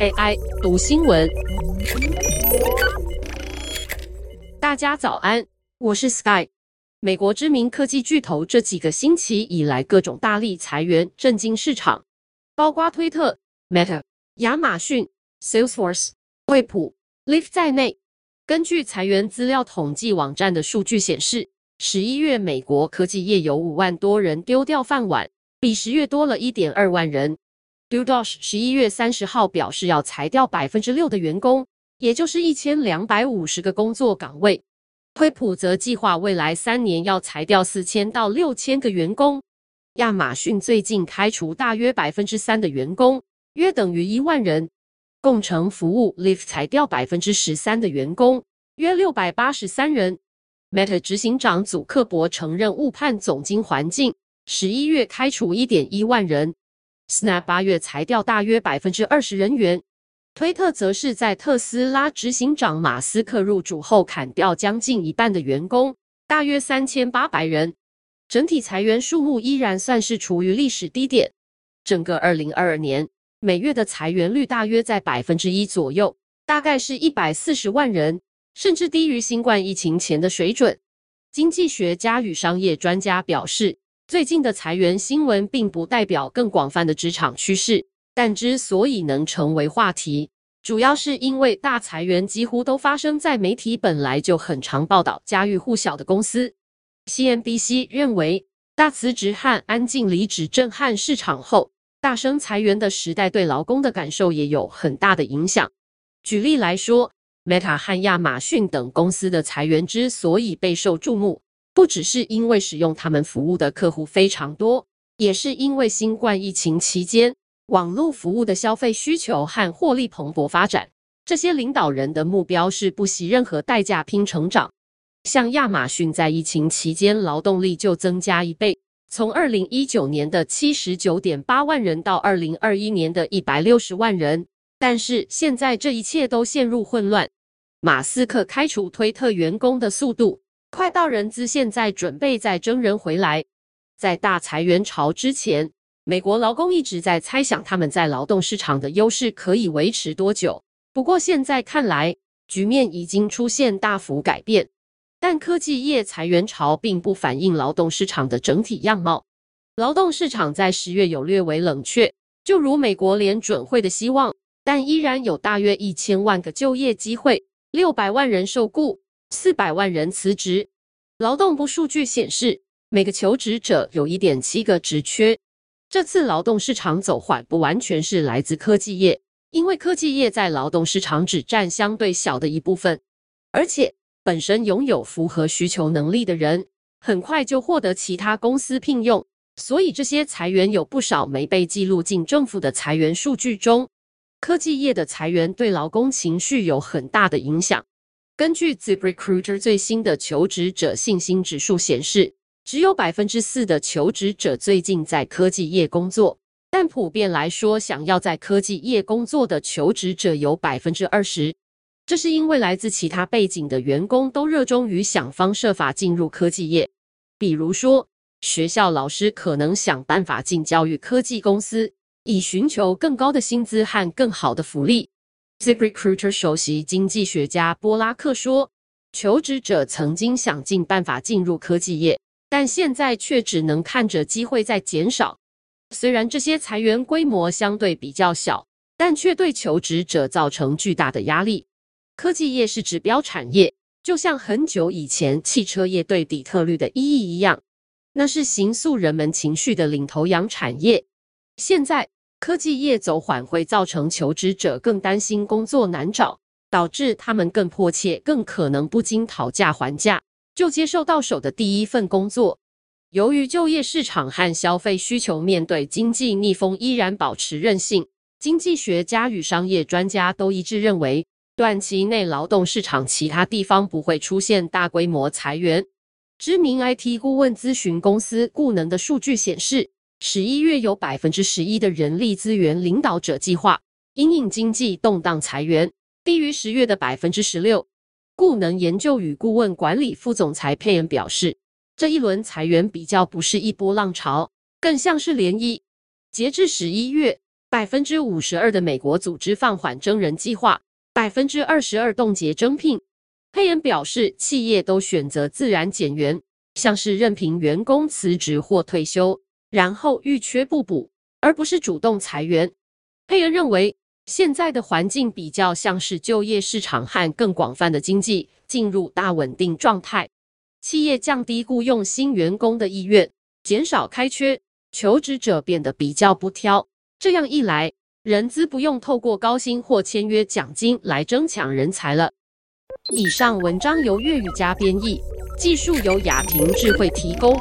AI 读新闻，大家早安，我是 Sky。美国知名科技巨头这几个星期以来各种大力裁员，震惊市场，包括推特、Meta、亚马逊、Salesforce、惠普、l i f t 在内。根据裁员资料统计网站的数据显示，十一月美国科技业有五万多人丢掉饭碗，比十月多了一点二万人。DoorDash 十一月三十号表示要裁掉百分之六的员工，也就是一千两百五十个工作岗位。惠普则计划未来三年要裁掉四千到六千个员工。亚马逊最近开除大约百分之三的员工，约等于一万人。共乘服务 Lyft 裁掉百分之十三的员工，约六百八十三人。Meta 执行长祖克伯承认误判总经环境，十一月开除一点一万人。Snap 八月裁掉大约百分之二十人员。推特则是在特斯拉执行长马斯克入主后砍掉将近一半的员工，大约三千八百人。整体裁员数目依然算是处于历史低点。整个二零二二年每月的裁员率大约在百分之一左右，大概是一百四十万人。甚至低于新冠疫情前的水准。经济学家与商业专家表示，最近的裁员新闻并不代表更广泛的职场趋势，但之所以能成为话题，主要是因为大裁员几乎都发生在媒体本来就很常报道家喻户晓的公司。CNBC 认为，大辞职和安静离职震撼市场后，大声裁员的时代对劳工的感受也有很大的影响。举例来说，Meta 和亚马逊等公司的裁员之所以备受注目，不只是因为使用他们服务的客户非常多，也是因为新冠疫情期间，网络服务的消费需求和获利蓬勃发展。这些领导人的目标是不惜任何代价拼成长。像亚马逊在疫情期间，劳动力就增加一倍，从二零一九年的七十九点八万人到二零二一年的一百六十万人。但是现在这一切都陷入混乱。马斯克开除推特员工的速度快到人资现在准备再征人回来。在大裁员潮之前，美国劳工一直在猜想他们在劳动市场的优势可以维持多久。不过现在看来，局面已经出现大幅改变。但科技业裁员潮并不反映劳动市场的整体样貌。劳动市场在十月有略微冷却，就如美国联准会的希望，但依然有大约一千万个就业机会。六百万人受雇，四百万人辞职。劳动部数据显示，每个求职者有一点七个职缺。这次劳动市场走缓不完全是来自科技业，因为科技业在劳动市场只占相对小的一部分，而且本身拥有符合需求能力的人，很快就获得其他公司聘用，所以这些裁员有不少没被记录进政府的裁员数据中。科技业的裁员对劳工情绪有很大的影响。根据 ZipRecruiter 最新的求职者信心指数显示，只有百分之四的求职者最近在科技业工作，但普遍来说，想要在科技业工作的求职者有百分之二十。这是因为来自其他背景的员工都热衷于想方设法进入科技业，比如说，学校老师可能想办法进教育科技公司。以寻求更高的薪资和更好的福利。ZipRecruiter 首席经济学家波拉克说：“求职者曾经想尽办法进入科技业，但现在却只能看着机会在减少。虽然这些裁员规模相对比较小，但却对求职者造成巨大的压力。科技业是指标产业，就像很久以前汽车业对底特律的意义一样，那是形塑人们情绪的领头羊产业。现在。”科技业走缓会造成求职者更担心工作难找，导致他们更迫切、更可能不经讨价还价就接受到手的第一份工作。由于就业市场和消费需求面对经济逆风依然保持韧性，经济学家与商业专家都一致认为，短期内劳动市场其他地方不会出现大规模裁员。知名 IT 顾问咨询公司顾能的数据显示。十一月有百分之十一的人力资源领导者计划因应经济动荡裁员，低于十月的百分之十六。顾能研究与顾问管理副总裁佩恩表示，这一轮裁员比较不是一波浪潮，更像是涟漪。截至十一月，百分之五十二的美国组织放缓征人计划，百分之二十二冻结征聘。佩恩表示，企业都选择自然减员，像是任凭员工辞职或退休，然后遇缺不补，而不是主动裁员。佩恩认为，现在的环境比较像是就业市场和更广泛的经济进入大稳定状态，企业降低雇佣新员工的意愿，减少开缺，求职者变得比较不挑。这样一来，人资不用透过高薪或签约奖金来争抢人才了。以上文章由粤语加编译，技术由雅婷智慧提供。